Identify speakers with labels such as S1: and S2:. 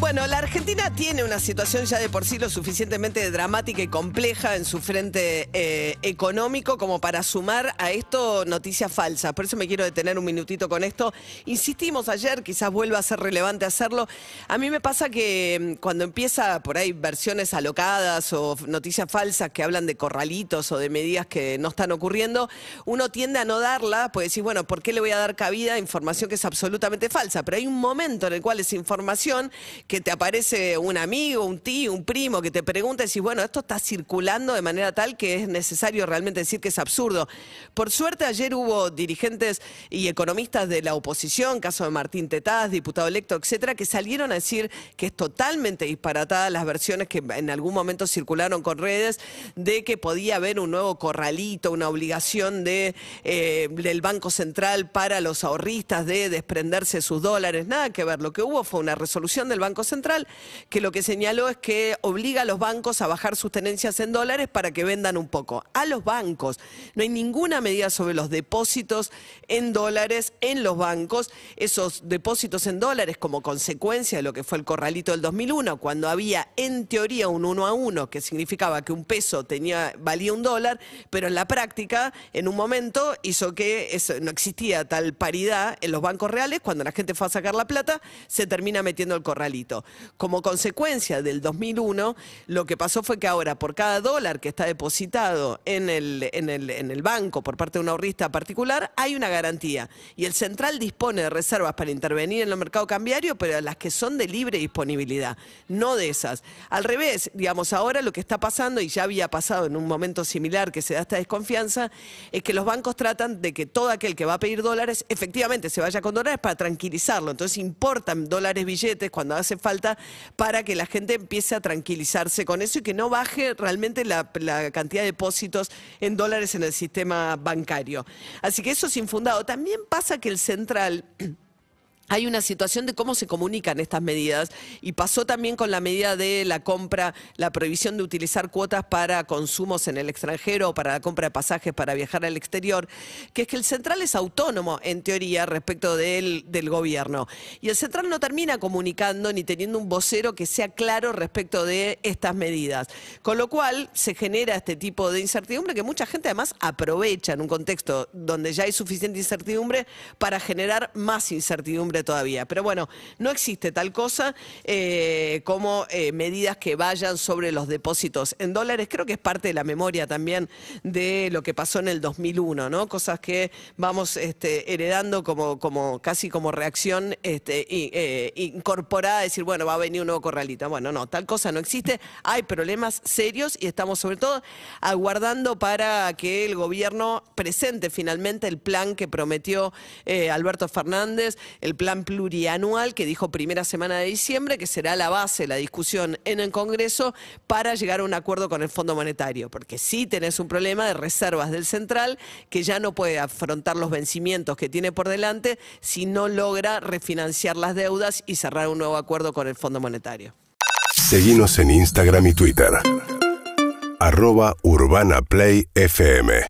S1: Bueno, la Argentina tiene una situación ya de por sí lo suficientemente dramática y compleja en su frente eh, económico como para sumar a esto noticias falsas. Por eso me quiero detener un minutito con esto. Insistimos ayer, quizás vuelva a ser relevante hacerlo. A mí me pasa que mm, cuando empieza por ahí versiones alocadas o noticias falsas que hablan de corralitos o de medidas que no están ocurriendo, uno tiende a no darla, pues decir, bueno, ¿por qué le voy a dar cabida a información que es absolutamente falsa? Pero hay un momento en el cual esa información que te aparece un amigo, un tío, un primo que te pregunta y decís, bueno, esto está circulando de manera tal que es necesario realmente decir que es absurdo. Por suerte ayer hubo dirigentes y economistas de la oposición, caso de Martín Tetaz, diputado electo, etcétera, que salieron a decir que es totalmente disparatada las versiones que en algún momento circularon con redes de que podía haber un nuevo corralito, una obligación eh, del Banco Central para los ahorristas de desprenderse de sus dólares. Nada que ver. Lo que hubo fue una resolución del Banco Central que lo que señaló es que obliga a los bancos a bajar sus tenencias en dólares para que vendan un poco. A los bancos. No hay ninguna medida sobre los depósitos en dólares en los bancos. Esos depósitos en dólares como consecuencia de lo que fue el corralito del 2001, cuando había en teoría un uno a uno, que significaba que un peso tenía, valía un dólar, pero en la práctica, en un momento, hizo que no existía tal paridad en los bancos reales. Cuando la gente fue a sacar la plata, se termina metiendo el corralito. Como consecuencia del 2001, lo que pasó fue que ahora por cada dólar que está depositado en el, banco por parte de un ahorrista particular, hay una garantía. Y el central dispone de reservas para intervenir en el mercado cambiario, pero las que son de libre disponibilidad, no de esas. Al revés, digamos, ahora lo que está pasando, y ya había pasado en un momento similar que se da esta desconfianza, es que los bancos tratan de que todo aquel que va a pedir dólares efectivamente se vaya con dólares para tranquilizarlo. Entonces importan dólares billetes cuando hace falta para que la gente empiece a tranquilizarse con eso y que no baje realmente la, cantidad de depósitos en dólares en el sistema bancario. Así que eso es infundado. También pasa que el central... Hay una situación de cómo se comunican estas medidas y pasó también con la medida de la compra, la prohibición de utilizar cuotas para consumos en el extranjero o para la compra de pasajes para viajar al exterior, que es que el central es autónomo en teoría respecto del, del gobierno. Y el central no termina comunicando ni teniendo un vocero que sea claro respecto de estas medidas. Con lo cual se genera este tipo de incertidumbre que mucha gente además aprovecha en un contexto donde ya hay suficiente incertidumbre para generar más incertidumbre todavía. Pero bueno, no existe tal cosa eh, como eh, medidas que vayan sobre los depósitos en dólares. Creo que es parte de la memoria también de lo que pasó en el 2001, ¿no? Cosas que vamos este, heredando como, como casi como reacción este, eh, incorporada decir, bueno, va a venir un nuevo corralito. Bueno, no, tal cosa no existe. Hay problemas serios y estamos sobre todo aguardando para que el gobierno presente finalmente el plan que prometió Alberto Fernández, el plan plurianual que dijo primera semana de diciembre, que será la base la discusión en el Congreso para llegar a un acuerdo con el Fondo Monetario. Porque sí tenés un problema de reservas del central que ya no puede afrontar los vencimientos que tiene por delante si no logra refinanciar las deudas y cerrar un nuevo acuerdo con el Fondo Monetario.
S2: Seguimos en Instagram y Twitter. Arroba Urbana Play FM.